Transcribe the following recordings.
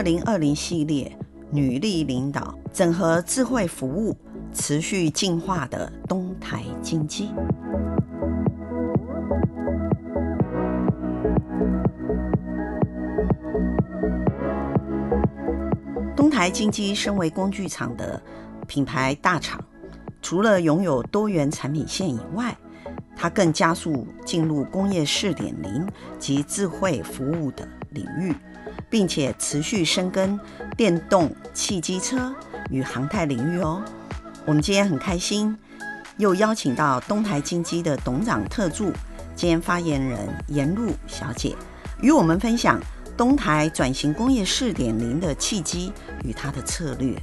二零二零系列女力领导，整合智慧服务，持续进化的东台金机。东台金机身为工具厂的品牌大厂，除了拥有多元产品线以外，它更加速进入工业四点零及智慧服务的领域，并且持续深耕电动汽机车与航太领域哦。我们今天很开心，又邀请到东台金机的董事长特助兼发言人颜鹭小姐，与我们分享东台转型工业四点零的契机与它的策略。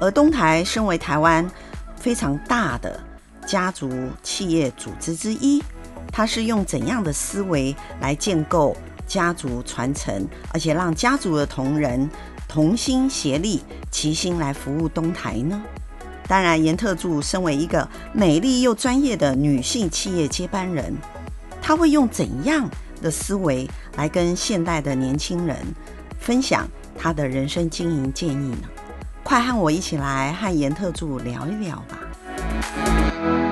而东台身为台湾非常大的家族企业组织之一，它是用怎样的思维来建构家族传承，而且让家族的同仁同心协力、齐心来服务东台呢？当然，严特助身为一个美丽又专业的女性企业接班人，她会用怎样的思维来跟现代的年轻人分享她的人生经营建议呢？快和我一起来和严特助聊一聊吧。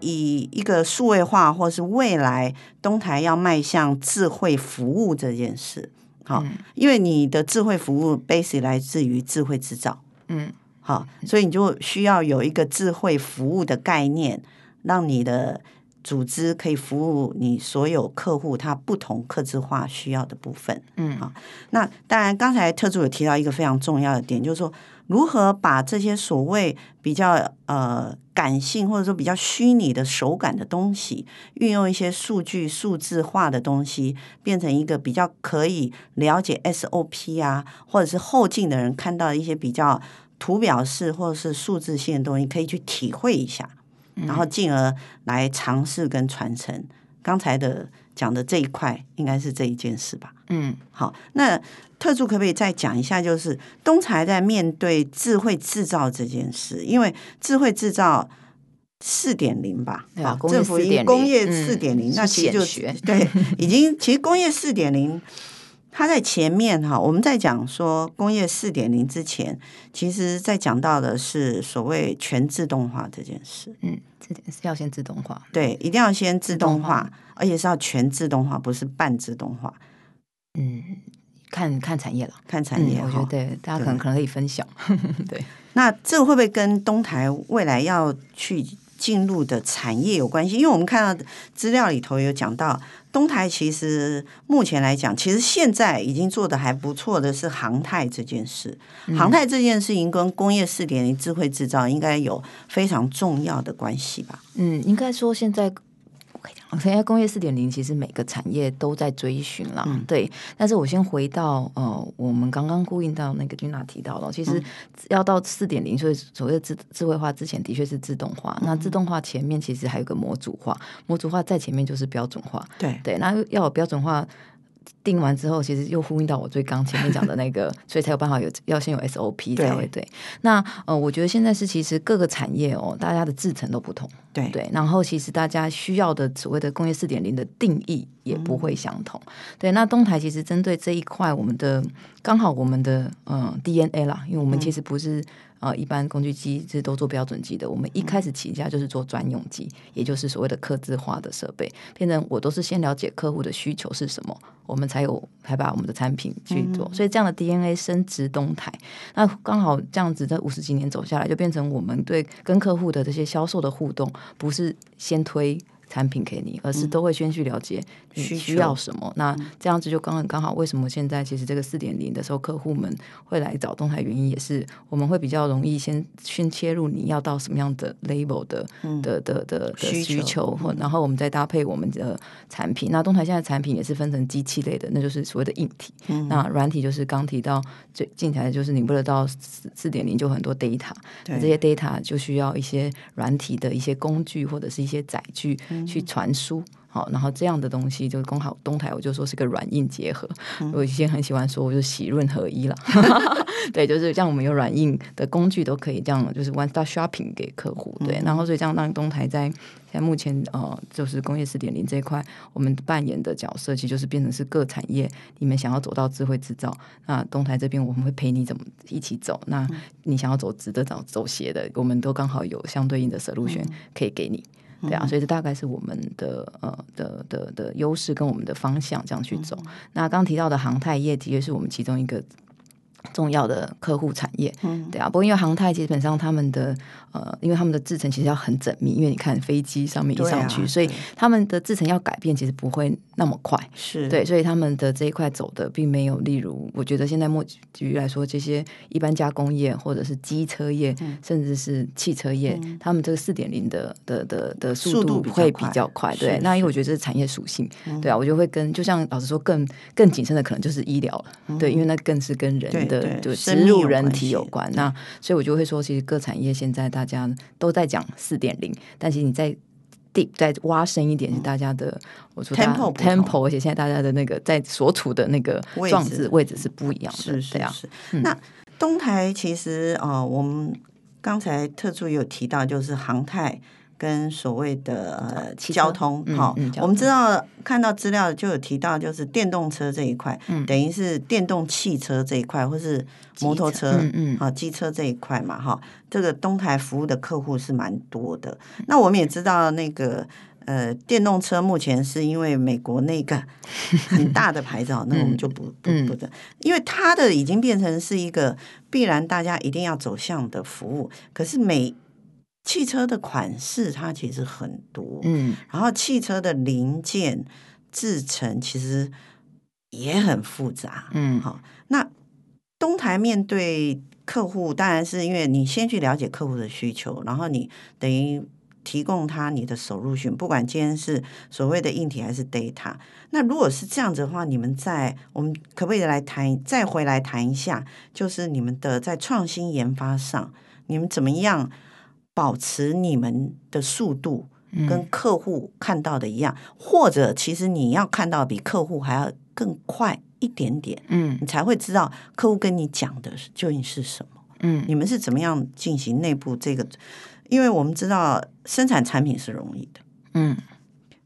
以一个数位化，或是未来东台要迈向智慧服务这件事，好，因为你的智慧服务 base 来自于智慧制造，嗯，好，所以你就需要有一个智慧服务的概念，让你的组织可以服务你所有客户他不同客制化需要的部分，嗯，啊，那当然刚才特助有提到一个非常重要的点，就是说。如何把这些所谓比较呃感性或者说比较虚拟的手感的东西，运用一些数据数字化的东西，变成一个比较可以了解 SOP 啊，或者是后进的人看到一些比较图表式或者是数字性的东西，可以去体会一下，然后进而来尝试跟传承。刚才的讲的这一块，应该是这一件事吧？嗯，好，那。特助可不可以再讲一下？就是东才在面对智慧制造这件事，因为智慧制造四点零吧，啊，政府以工业四点零，那其实就对，已经其实工业四点零，它在前面哈，我们在讲说工业四点零之前，其实在讲到的是所谓全自动化这件事。嗯，这点是要先自动化，对，一定要先自动化，而且是要全自动化，不是半自动化。嗯。看看产业了，看产业，我觉得对大家可能可能可以分享。对，那这会不会跟东台未来要去进入的产业有关系？因为我们看到资料里头有讲到，东台其实目前来讲，其实现在已经做的还不错的是航太这件事。航太这件事情跟工业四点零智慧制造应该有非常重要的关系吧？嗯，应该说现在。现在工业四点零其实每个产业都在追寻了，嗯、对。但是我先回到呃，我们刚刚呼应到那个 Gina 提到了，其实要到四点零，所以所谓的智智慧化之前的确是自动化。嗯、那自动化前面其实还有个模组化，模组化在前面就是标准化。对对，那要有标准化。定完之后，其实又呼应到我最刚前面讲的那个，所以才有办法有要先有 SOP 才会对。那呃，我觉得现在是其实各个产业哦，大家的制程都不同，对对。然后其实大家需要的所谓的工业四点零的定义也不会相同，嗯、对。那东台其实针对这一块，我们的刚好我们的嗯、呃、DNA 啦，因为我们其实不是。呃，一般工具机是都做标准机的。我们一开始起家就是做专用机，嗯、也就是所谓的客制化的设备。变成我都是先了解客户的需求是什么，我们才有才把我们的产品去做。嗯、所以这样的 DNA 升值东台，那刚好这样子在五十几年走下来，就变成我们对跟客户的这些销售的互动，不是先推。产品给你，而是都会先去了解你需要什么。嗯、那这样子就刚刚好，为什么现在其实这个四点零的时候，客户们会来找东台，原因也是我们会比较容易先先切入你要到什么样的 label 的、嗯、的的的需求，然后我们再搭配我们的产品。那东台现在产品也是分成机器类的，那就是所谓的硬体。嗯、那软体就是刚提到最近台的就是你为了到四四点零就很多 data，对这些 data 就需要一些软体的一些工具或者是一些载具。嗯去传输，好，然后这样的东西就刚好东台，我就说是个软硬结合。嗯、我以前很喜欢说，我就喜润合一了。对，就是像我们有软硬的工具都可以这样，就是 one stop shopping 给客户。对，嗯、然后所以这样让东台在现在目前呃，就是工业四点零这一块，我们扮演的角色，其实就是变成是各产业里面想要走到智慧制造，那东台这边我们会陪你怎么一起走。那你想要走直的，走走斜的，我们都刚好有相对应的 solution 可以给你。对啊，所以这大概是我们的呃的的的优势跟我们的方向这样去走。那刚提到的航太业，的确是我们其中一个。重要的客户产业，嗯，对啊，不过因为航太基本上他们的呃，因为他们的制成其实要很缜密，因为你看飞机上面一上去，啊、所以他们的制成要改变其实不会那么快，是对，所以他们的这一块走的并没有，例如我觉得现在目举例来说，这些一般加工业或者是机车业，嗯、甚至是汽车业，嗯、他们这个四点零的的的的速度会比较快，对，那因为我觉得这是产业属性，嗯、对啊，我就会跟就像老实说更更谨慎的可能就是医疗了，嗯、对，因为那更是跟人。的就植入人体有关，那所以我就会说，其实各产业现在大家都在讲四点零，但是你在 deep 再挖深一点，是大家的我说 tempo tempo，而且现在大家的那个在所处的那个状置位置是不一样的，是这样。那东台其实呃，我们刚才特助有提到，就是航太。跟所谓的呃交通，好，我们知道看到资料就有提到，就是电动车这一块，嗯、等于是电动汽车这一块，或是摩托车，嗯嗯，啊，机车这一块嘛，哈，这个东台服务的客户是蛮多的。那我们也知道，那个呃，电动车目前是因为美国那个 很大的牌照，那我们就不不不的，因为它的已经变成是一个必然大家一定要走向的服务，可是每汽车的款式它其实很多，嗯，然后汽车的零件制成其实也很复杂，嗯，好，那东台面对客户，当然是因为你先去了解客户的需求，然后你等于提供他你的 solution，不管今天是所谓的硬体还是 data。那如果是这样子的话，你们在我们可不可以来谈，再回来谈一下，就是你们的在创新研发上，你们怎么样？保持你们的速度跟客户看到的一样，嗯、或者其实你要看到比客户还要更快一点点，嗯，你才会知道客户跟你讲的究竟是什么，嗯，你们是怎么样进行内部这个？因为我们知道生产产品是容易的，嗯，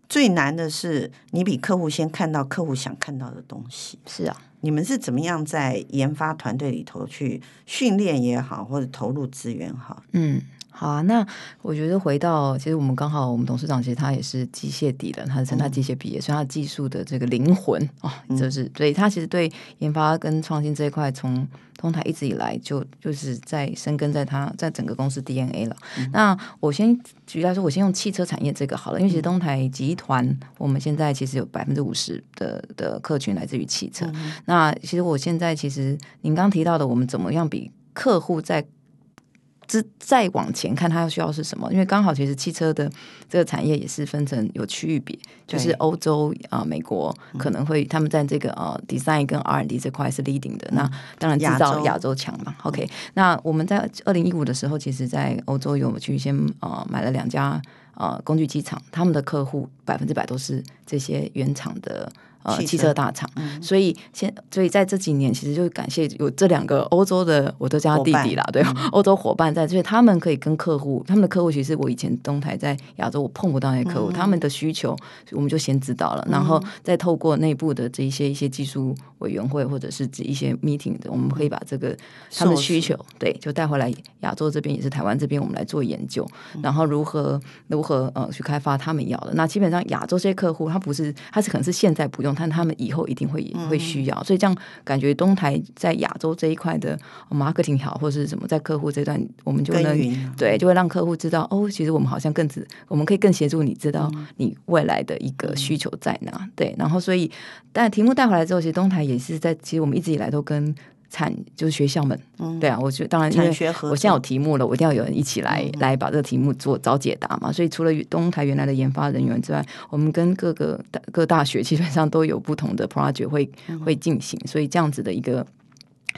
最难的是你比客户先看到客户想看到的东西，是啊，你们是怎么样在研发团队里头去训练也好，或者投入资源好，嗯。好啊，那我觉得回到其实我们刚好，我们董事长其实他也是机械底的，他是成大机械毕业，嗯、所以他技术的这个灵魂哦，就是所以他其实对研发跟创新这一块，从东台一直以来就就是在生根在他在整个公司 DNA 了。嗯、那我先举例来说，我先用汽车产业这个好了，因为其实东台集团我们现在其实有百分之五十的的客群来自于汽车。嗯、那其实我现在其实您刚提到的，我们怎么样比客户在再往前看，它要需要是什么？因为刚好其实汽车的这个产业也是分成有区域别，就是欧洲啊、呃、美国可能会他们在这个呃 design 跟 R&D 这块是 leading 的。那当然制造亚洲强嘛。OK，那我们在二零一五的时候，其实在欧洲有去先呃买了两家呃工具机厂，他们的客户百分之百都是这些原厂的。呃，汽车大厂，嗯、所以现所以在这几年，其实就感谢有这两个欧洲的，我都叫他弟弟啦，伴对，欧洲伙伴在，所以他们可以跟客户，他们的客户其实我以前东台在亚洲我碰不到那些客户，嗯、他们的需求我们就先知道了，嗯、然后再透过内部的这一些一些技术委员会或者是一些 meeting 的，我们可以把这个他们的需求对就带回来亚洲这边也是台湾这边，我们来做研究，然后如何如何呃去开发他们要的。那基本上亚洲这些客户，他不是他是可能是现在不用。但他们以后一定会会需要，所以这样感觉东台在亚洲这一块的 marketing 好，或者是什么，在客户这段，我们就能对，就会让客户知道哦，其实我们好像更只，我们可以更协助你知道你未来的一个需求在哪。对，然后所以，但题目带回来之后，其实东台也是在，其实我们一直以来都跟。产就是学校们，嗯、对啊，我觉得当然，因为我现在有题目了，我一定要有人一起来、嗯、来把这个题目做找解答嘛。所以除了东台原来的研发人员之外，我们跟各个各大学基本上都有不同的 project 会会进行，所以这样子的一个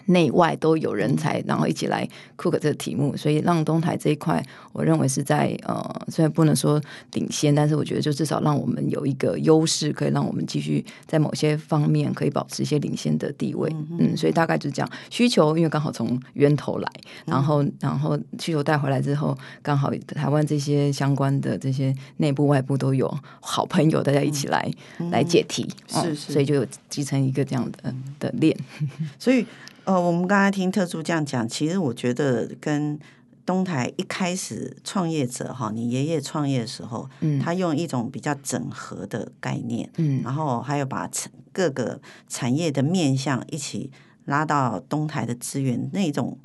内外都有人才，然后一起来 cook 这个题目，所以让东台这一块，我认为是在呃，虽然不能说领先，但是我觉得就至少让我们有一个优势，可以让我们继续在某些方面可以保持一些领先的地位。嗯，嗯，所以大概就是这样。需求因为刚好从源头来，然后然后需求带回来之后，刚好台湾这些相关的这些内部外部都有好朋友，大家一起来、嗯、来解题，是是、嗯，所以就有集成一个这样的的链，所以。呃，我们刚才听特助这样讲，其实我觉得跟东台一开始创业者哈，你爷爷创业的时候，嗯，他用一种比较整合的概念，嗯，然后还有把各个产业的面向一起拉到东台的资源，那种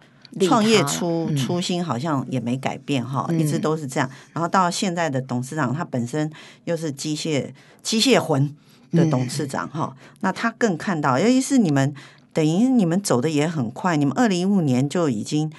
创业初、嗯、初心好像也没改变哈，一直都是这样。然后到现在的董事长，他本身又是机械机械魂的董事长哈，嗯、那他更看到，尤其是你们。等于你们走的也很快，你们二零一五年就已经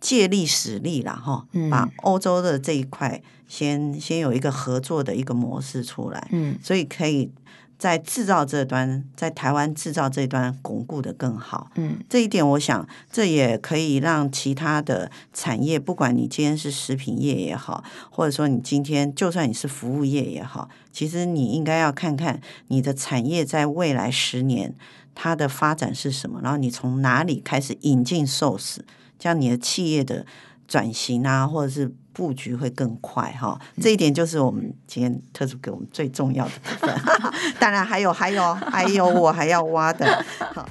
借力使力了哈，把欧洲的这一块先先有一个合作的一个模式出来，嗯，所以可以在制造这端，在台湾制造这端巩固的更好，嗯，这一点我想这也可以让其他的产业，不管你今天是食品业也好，或者说你今天就算你是服务业也好，其实你应该要看看你的产业在未来十年。它的发展是什么？然后你从哪里开始引进寿司，这样你的企业的转型啊，或者是布局会更快哈。这一点就是我们今天特助给我们最重要的部分。当然还有还有还有我还要挖的。好，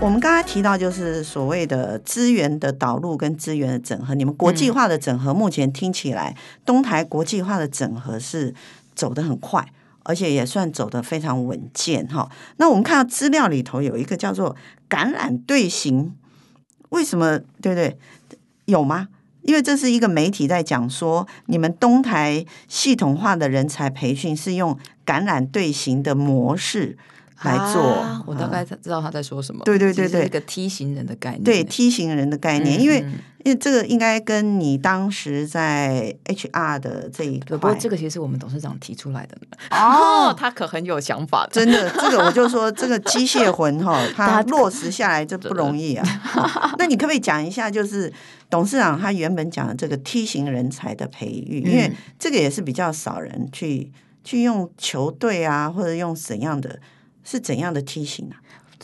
我们刚才提到就是所谓的资源的导入跟资源的整合。你们国际化的整合，目前听起来东台国际化的整合是走得很快。而且也算走得非常稳健哈。那我们看到资料里头有一个叫做“感染队形”，为什么？对不对？有吗？因为这是一个媒体在讲说，你们东台系统化的人才培训是用感染队形的模式来做。啊，我大概知道他在说什么。对对对对，一个梯形人的概念。对，梯形人的概念，因为。嗯因为这个应该跟你当时在 HR 的这一块，不过这个其实是我们董事长提出来的 哦，他可很有想法的，真的，这个我就说这个机械魂哈，他落实下来这不容易啊。那你可不可以讲一下，就是董事长他原本讲的这个梯形人才的培育，因为这个也是比较少人去去用球队啊，或者用怎样的，是怎样的梯形啊？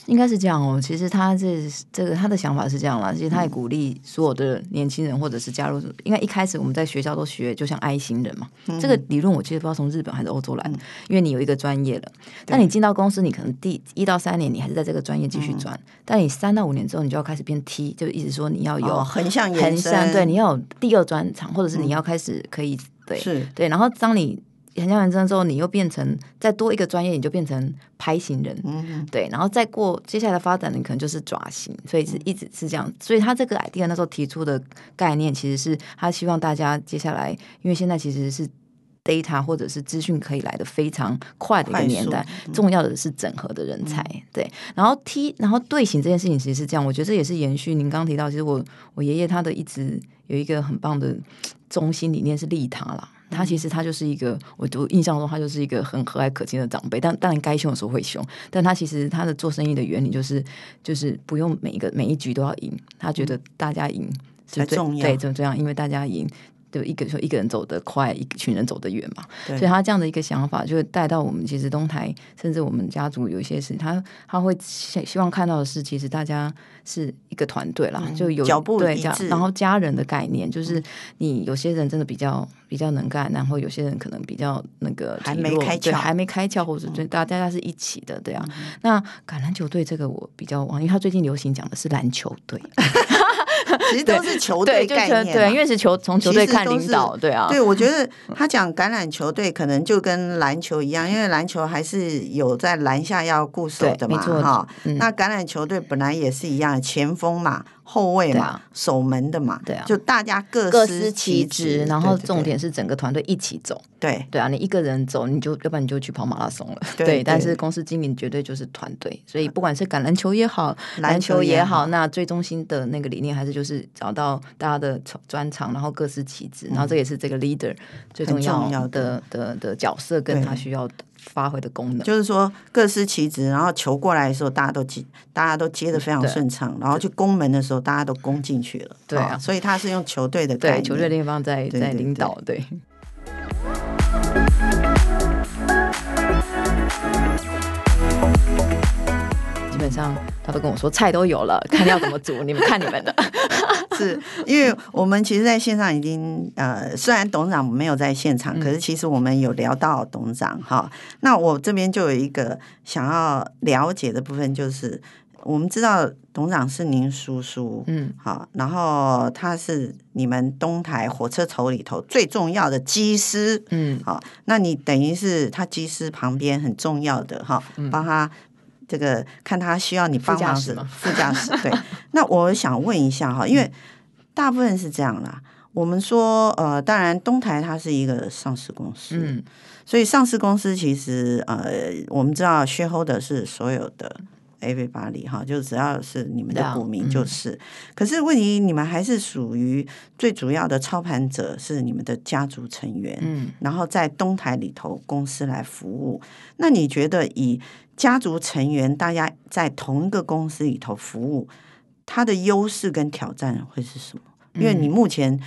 应该是这样哦。其实他这这个他的想法是这样啦。其实他也鼓励所有的年轻人或者是加入。因为一开始我们在学校都学，就像 I 型人嘛。这个理论我其实不知道从日本还是欧洲来的。因为你有一个专业了，但你进到公司，你可能第一到三年你还是在这个专业继续转。但你三到五年之后，你就要开始变 T，就意思说你要有横向延伸，对，你要有第二专长，或者是你要开始可以对是对。然后当你横向延伸之后，你又变成再多一个专业，你就变成拍型人，嗯、对，然后再过接下来的发展，你可能就是爪型，所以是一直是这样。所以他这个 idea 那时候提出的概念，其实是他希望大家接下来，因为现在其实是 data 或者是资讯可以来的非常快的一个年代，嗯、重要的是整合的人才，嗯、对。然后 T，然后队形这件事情其实是这样，我觉得这也是延续您刚刚提到，其实我我爷爷他的一直有一个很棒的中心理念是利他啦。他其实他就是一个，我我印象中他就是一个很和蔼可亲的长辈，但当然该凶的时候会凶，但他其实他的做生意的原理就是就是不用每一个每一局都要赢，他觉得大家赢是最重要，对，就这样，因为大家赢。就一个说一个人走得快，一群人走得远嘛。所以他这样的一个想法，就带到我们其实东台，甚至我们家族有一些事，他他会希希望看到的是，其实大家是一个团队啦，嗯、就有脚步一致，然后家人的概念，就是你有些人真的比较比较能干，然后有些人可能比较那个还没开窍，还没开窍，或者就大家是一起的，对啊。嗯、那橄榄球队这个我比较忘，因为他最近流行讲的是篮球队。其实都是球队概念对，对，因为是球从球队看领导，对啊。对，我觉得他讲橄榄球队可能就跟篮球一样，因为篮球还是有在篮下要固守的嘛，哈。嗯、那橄榄球队本来也是一样，前锋嘛。后卫嘛，啊、守门的嘛，对啊，就大家各各司其职，然后重点是整个团队一起走，对。对啊，你一个人走，你就要不然你就去跑马拉松了，对，对。但是公司经营绝对就是团队，所以不管是橄榄球也好，篮球也好，那最中心的那个理念还是就是找到大家的专长，然后各司其职，嗯、然后这也是这个 leader 最重要的的。的，的角色跟他需要发挥的功能。就是说各司其职，然后球过来的时候，大家都接，大家都接的非常顺畅，然后去攻门的时候，大家都攻进去了。对啊，所以他是用球队的对球队的地方在在领导，对。本上他都跟我说菜都有了，看要怎么煮，你们看你们的。是因为我们其实在线上已经呃，虽然董事长没有在现场，可是其实我们有聊到董事长哈。那我这边就有一个想要了解的部分，就是我们知道董事长是您叔叔，嗯，好，然后他是你们东台火车头里头最重要的机师，嗯，好，那你等于是他机师旁边很重要的哈，帮他。这个看他需要你帮忙是，副驾驶 对。那我想问一下哈，因为大部分是这样啦。我们说呃，当然东台它是一个上市公司，嗯，所以上市公司其实呃，我们知道 shareholder 是所有的 everybody 哈，就只要是你们的股民就是。可是问题你们还是属于最主要的操盘者是你们的家族成员，嗯，然后在东台里头公司来服务。那你觉得以家族成员大家在同一个公司里头服务，它的优势跟挑战会是什么？因为你目前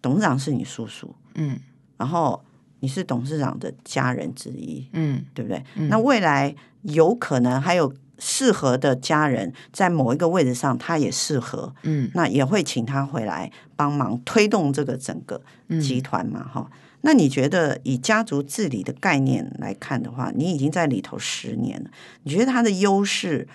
董事长是你叔叔，嗯，然后你是董事长的家人之一，嗯，对不对？嗯，那未来有可能还有适合的家人在某一个位置上，他也适合，嗯，那也会请他回来帮忙推动这个整个集团嘛，哈。那你觉得以家族治理的概念来看的话，你已经在里头十年了，你觉得它的优势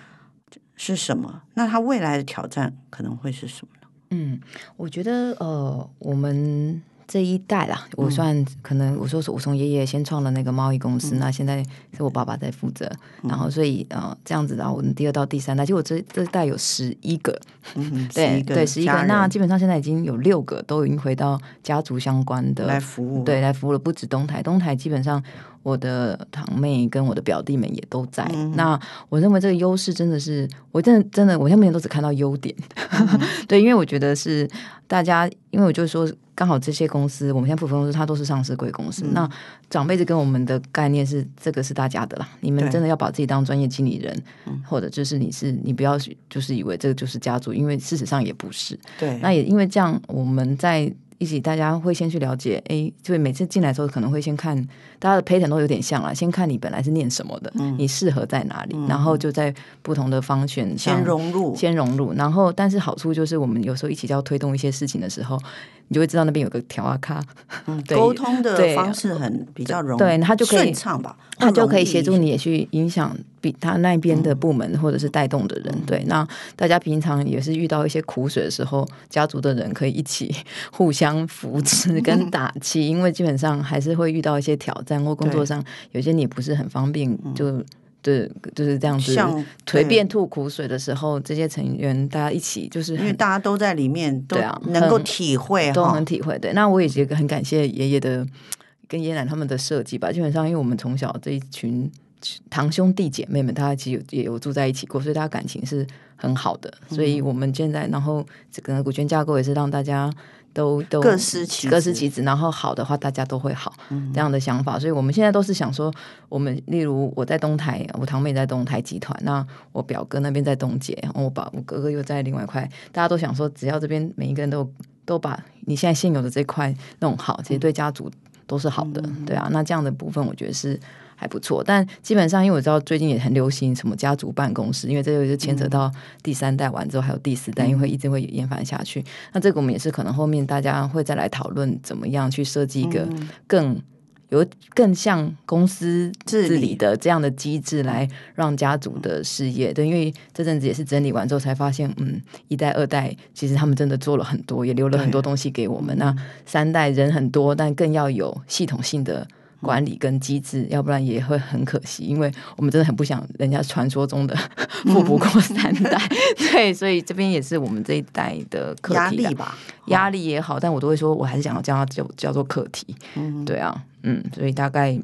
是什么？那它未来的挑战可能会是什么呢？嗯，我觉得呃，我们。这一代啦，我算可能我说是我从爷爷先创了那个贸易公司，嗯、那现在是我爸爸在负责，嗯、然后所以呃这样子，然后我们第二到第三代，其实我这这一代有十一个，嗯、对对十一个，那基本上现在已经有六个都已经回到家族相关的来服务，对来服务了，不止东台，东台基本上。我的堂妹跟我的表弟们也都在。嗯、那我认为这个优势真的是，我真的真的，我现在目前都只看到优点。嗯、对，因为我觉得是大家，因为我就是说，刚好这些公司，我们现在普通公司它都是上市贵公司。嗯、那长辈子跟我们的概念是，这个是大家的啦。你们真的要把自己当专业经理人，嗯、或者就是你是你不要就是以为这个就是家族，因为事实上也不是。对。那也因为这样，我们在。一起，大家会先去了解，哎，就每次进来的时候，可能会先看大家的 pattern 都有点像啊，先看你本来是念什么的，嗯、你适合在哪里，嗯、然后就在不同的方选先融入，先融入，然后但是好处就是我们有时候一起要推动一些事情的时候。你就会知道那边有个调啊卡，嗯，沟通的方式很比较容易，对，他就可以顺畅吧，他就可以协助你也去影响比他那边的部门或者是带动的人，对，那大家平常也是遇到一些苦水的时候，家族的人可以一起 互相扶持跟打气，因为基本上还是会遇到一些挑战或工作上有些你不是很方便就。是，就是这样子。像颓变吐苦水的时候，这些成员大家一起，就是因为大家都在里面，对啊，能够体会，都很体会。对，那我也觉得很感谢爷爷的跟爷奶他们的设计吧。基本上，因为我们从小这一群堂兄弟姐妹们，大家其实也有住在一起过，所以大家感情是很好的。所以我们现在，然后这个股权架构也是让大家。都都各司其各司其职，然后好的话大家都会好，嗯、这样的想法。所以我们现在都是想说，我们例如我在东台，我堂妹在东台集团，那我表哥那边在东捷，我把我哥哥又在另外一块，大家都想说，只要这边每一个人都都把你现在现有的这块弄好，其实对家族都是好的，嗯、对啊。那这样的部分，我觉得是。还不错，但基本上，因为我知道最近也很流行什么家族办公室，因为这个就牵扯到第三代完之后还有第四代，因为会一直会延续下去。那这个我们也是可能后面大家会再来讨论怎么样去设计一个更有更像公司治理的这样的机制，来让家族的事业。对，因为这阵子也是整理完之后才发现，嗯，一代二代其实他们真的做了很多，也留了很多东西给我们。那三代人很多，但更要有系统性的。管理跟机制，要不然也会很可惜，因为我们真的很不想人家传说中的富不过三代，嗯、对，所以这边也是我们这一代的课题压力吧，压力也好，但我都会说，我还是想要叫它叫叫做课题，嗯，对啊，嗯，所以大概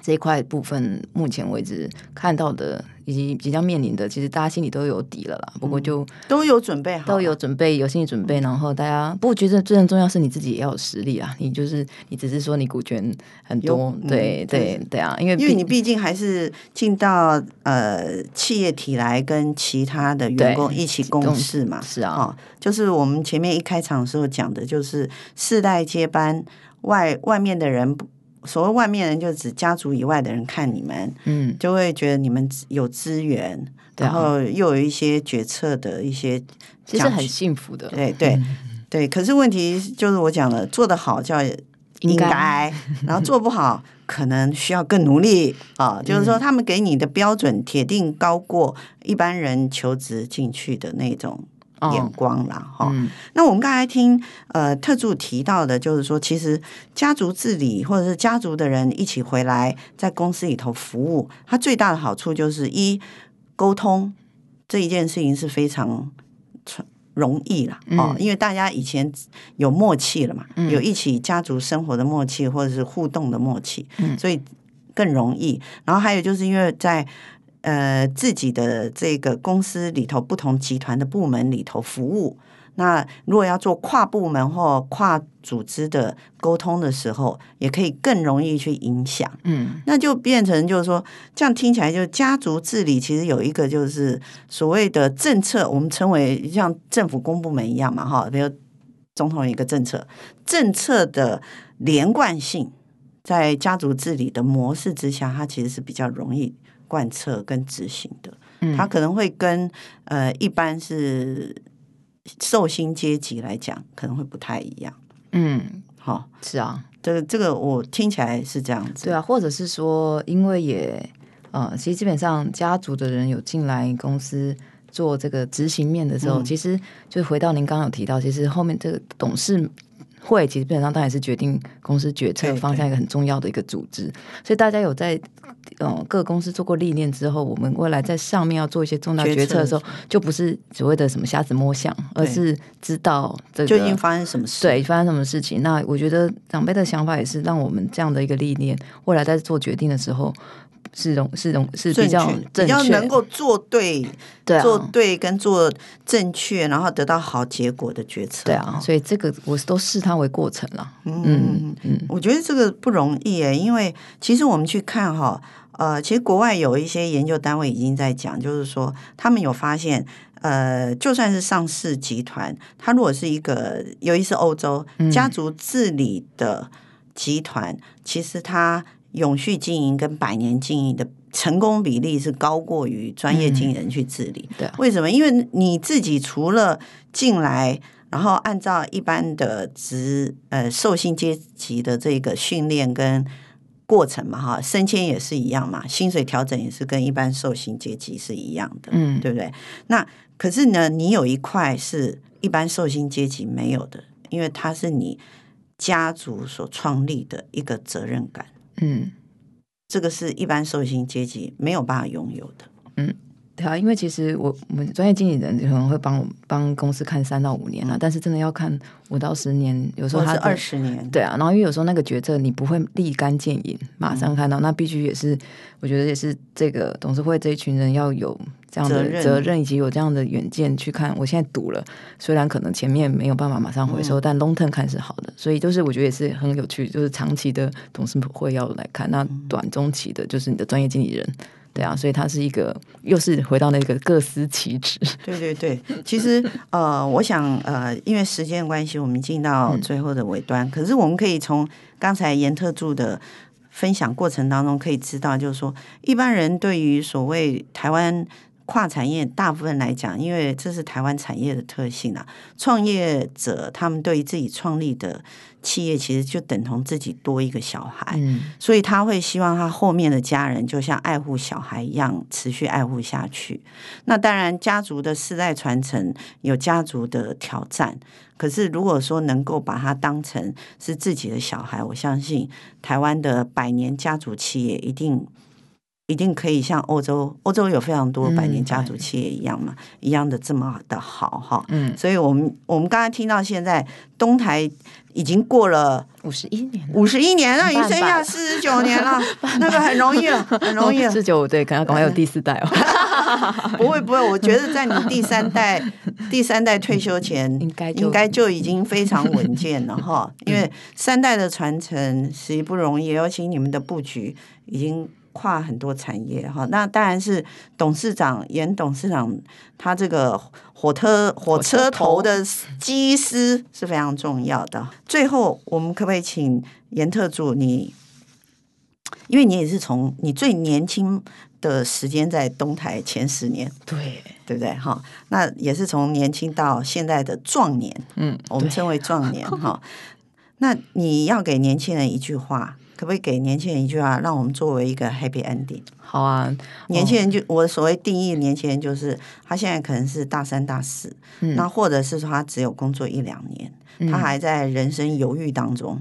这一块部分，目前为止看到的以及即将面临的，其实大家心里都有底了啦。不过就都有准备好，都有准备，有心理准备。然后大家，不过觉得最重要是你自己也要有实力啊。你就是你只是说你股权很多，对对对啊，因为因为你毕竟还是进到呃企业体来跟其他的员工一起共事嘛。是啊，哦，就是我们前面一开场的时候讲的，就是世代接班，外外面的人。所谓外面人，就指家族以外的人看你们，嗯，就会觉得你们有资源，嗯、然后又有一些决策的一些，其实很幸福的，对对、嗯、对。可是问题就是我讲了，做得好叫应该，然后做不好可能需要更努力啊。嗯、就是说，他们给你的标准铁定高过一般人求职进去的那种。眼光啦，哈、哦。嗯、那我们刚才听呃特助提到的，就是说，其实家族治理或者是家族的人一起回来在公司里头服务，它最大的好处就是一沟通这一件事情是非常容易了哦，嗯、因为大家以前有默契了嘛，嗯、有一起家族生活的默契或者是互动的默契，嗯、所以更容易。然后还有就是因为在呃，自己的这个公司里头，不同集团的部门里头服务。那如果要做跨部门或跨组织的沟通的时候，也可以更容易去影响。嗯，那就变成就是说，这样听起来，就家族治理其实有一个就是所谓的政策，我们称为像政府公部门一样嘛，哈，比如总统一个政策，政策的连贯性，在家族治理的模式之下，它其实是比较容易。贯彻跟执行的，他可能会跟呃一般是寿星阶级来讲，可能会不太一样。嗯，好、哦，是啊，这个这个我听起来是这样子。对啊，或者是说，因为也呃，其实基本上家族的人有进来公司做这个执行面的时候，嗯、其实就回到您刚刚有提到，其实后面这个董事会其实基本上当然是决定公司决策方向一个很重要的一个组织，所以大家有在。嗯，各个公司做过历练之后，我们未来在上面要做一些重大决策的时候，就不是所谓的什么瞎子摸象，而是知道这个究竟发生什么事，对，发生什么事情。那我觉得长辈的想法也是让我们这样的一个历练，未来在做决定的时候是容是容是比较比较能够做对，对啊，做对跟做正确，然后得到好结果的决策。对啊，所以这个我都视它为过程了。嗯嗯嗯，我觉得这个不容易诶，因为其实我们去看哈。呃，其实国外有一些研究单位已经在讲，就是说他们有发现，呃，就算是上市集团，它如果是一个，尤其是欧洲家族治理的集团，嗯、其实它永续经营跟百年经营的成功比例是高过于专业经理人去治理。嗯、对，为什么？因为你自己除了进来，然后按照一般的职呃受薪阶级的这个训练跟。过程嘛，哈，升迁也是一样嘛，薪水调整也是跟一般受薪阶级是一样的，嗯，对不对？那可是呢，你有一块是一般受薪阶级没有的，因为它是你家族所创立的一个责任感，嗯，这个是一般受薪阶级没有办法拥有的，嗯。对啊，因为其实我我们专业经理人可能会帮我帮公司看三到五年了，嗯、但是真的要看五到十年，有时候他是二十年。对啊，然后因为有时候那个决策你不会立竿见影，马上看到，嗯、那必须也是我觉得也是这个董事会这一群人要有这样的责任，责任以及有这样的远见去看。我现在赌了，虽然可能前面没有办法马上回收，嗯、但 long term 看是好的，所以就是我觉得也是很有趣，就是长期的董事会要来看，那短中期的就是你的专业经理人。对啊，所以他是一个，又是回到那个各司其职。对对对，其实呃，我想呃，因为时间的关系，我们进到最后的尾端。嗯、可是我们可以从刚才严特助的分享过程当中可以知道，就是说一般人对于所谓台湾跨产业，大部分来讲，因为这是台湾产业的特性啊，创业者他们对于自己创立的。企业其实就等同自己多一个小孩，嗯，所以他会希望他后面的家人就像爱护小孩一样持续爱护下去。那当然，家族的世代传承有家族的挑战，可是如果说能够把它当成是自己的小孩，我相信台湾的百年家族企业一定一定可以像欧洲，欧洲有非常多百年家族企业一样嘛，嗯、一样的这么的好哈。嗯，所以我们我们刚才听到现在东台已经过了五十一年，五十一年了，已经剩下四十九年了，那个很容易了，很容易了。四十九对，可能赶快有第四代哦。不会不会，我觉得在你第三代第三代退休前，应该应该就已经非常稳健了哈。因为三代的传承实际不容易，尤其你们的布局已经。跨很多产业哈，那当然是董事长严董事长，他这个火车火车头的机师是非常重要的。最后，我们可不可以请严特助你？因为你也是从你最年轻的时间在东台前十年，对对不对哈？那也是从年轻到现在的壮年，嗯，我们称为壮年哈。那你要给年轻人一句话。可不可以给年轻人一句话，让我们作为一个 happy ending？好啊，年轻人就我所谓定义年轻人，就是他现在可能是大三大四，嗯，那或者是说他只有工作一两年，嗯，他还在人生犹豫当中，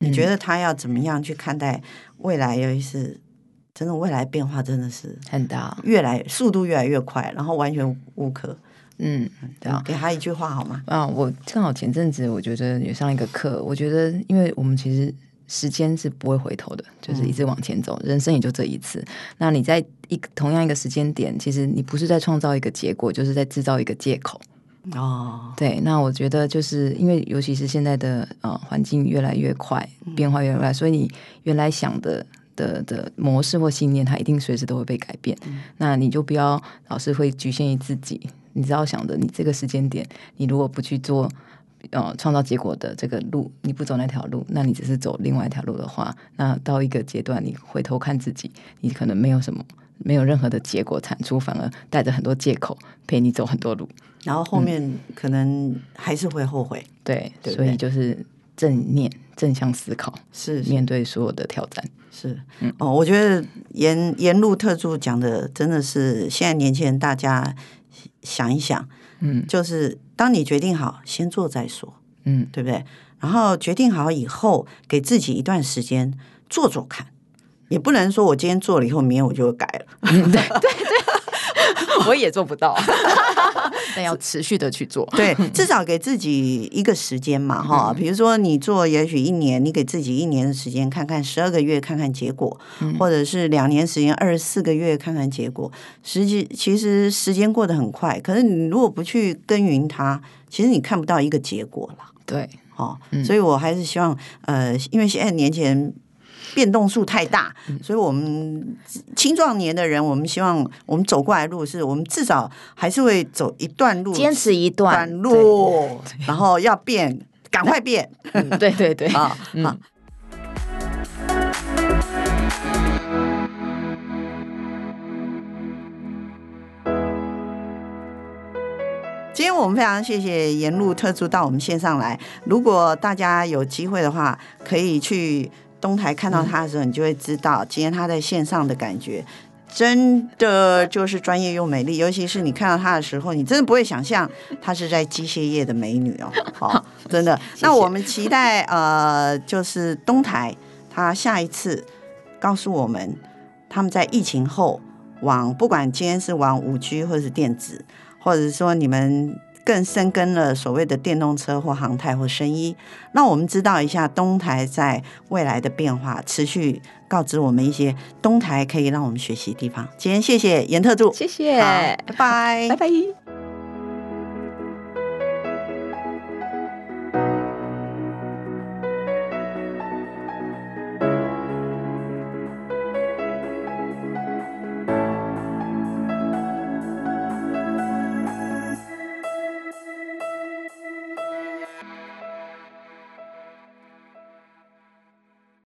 嗯。你觉得他要怎么样去看待未来？尤其是真的未来变化真的是很大，越来速度越来越快，然后完全无可。嗯，对啊，给他一句话好吗？啊，我正好前阵子我觉得也上一个课，我觉得因为我们其实。时间是不会回头的，就是一直往前走，嗯。人生也就这一次。那你在一个同样一个时间点，其实你不是在创造一个结果，就是在制造一个借口。哦，对。那我觉得就是因为，尤其是现在的呃环境越来越快，变化越来越快，所以你原来想的的的模式或信念，它一定随时都会被改变。嗯。那你就不要老是会局限于自己，你只要想着你这个时间点，你如果不去做。呃，创造结果的这个路，你不走那条路，那你只是走另外一条路的话，那到一个阶段，你回头看自己，你可能没有什么，没有任何的结果产出，反而带着很多借口陪你走很多路，然后后面可能还是会后悔。嗯、对，对，所以就是正念、正向思考，是面对所有的挑战。是，嗯，哦，我觉得沿沿路特助讲的真的是现在年轻人，大家想一想。嗯，就是当你决定好，先做再说，嗯，对不对？然后决定好以后，给自己一段时间做做看，也不能说我今天做了以后，明天我就改了。嗯、对对对，我也做不到，但要持续的去做。对，至少给自己一个时间嘛，哈、嗯。比如说你做也许一年，你给自己一年的时间，看看十二个月，看看结果，嗯、或者是两年时间，二十四个月，看看结果。实际其实时间过得很快，可是你如果不去耕耘它，其实你看不到一个结果了。对，哦、嗯，所以我还是希望，呃，因为现在年轻人。变动数太大，所以我们青壮年的人，我们希望我们走过来路，是我们至少还是会走一段路，坚持一段路，然后要变，赶快变。对 对对，好，好。今天我们非常谢谢沿路特助到我们线上来，如果大家有机会的话，可以去。东台看到他的时候，你就会知道，今天他在线上的感觉，真的就是专业又美丽。尤其是你看到她的时候，你真的不会想象她是在机械业的美女哦，好，真的。那我们期待呃，就是东台他下一次告诉我们，他们在疫情后往不管今天是往五 G 或者是电子，或者是说你们。更深耕了所谓的电动车或航太或生医，那我们知道一下东台在未来的变化，持续告知我们一些东台可以让我们学习的地方。今天谢谢严特助，谢谢，拜拜，拜拜。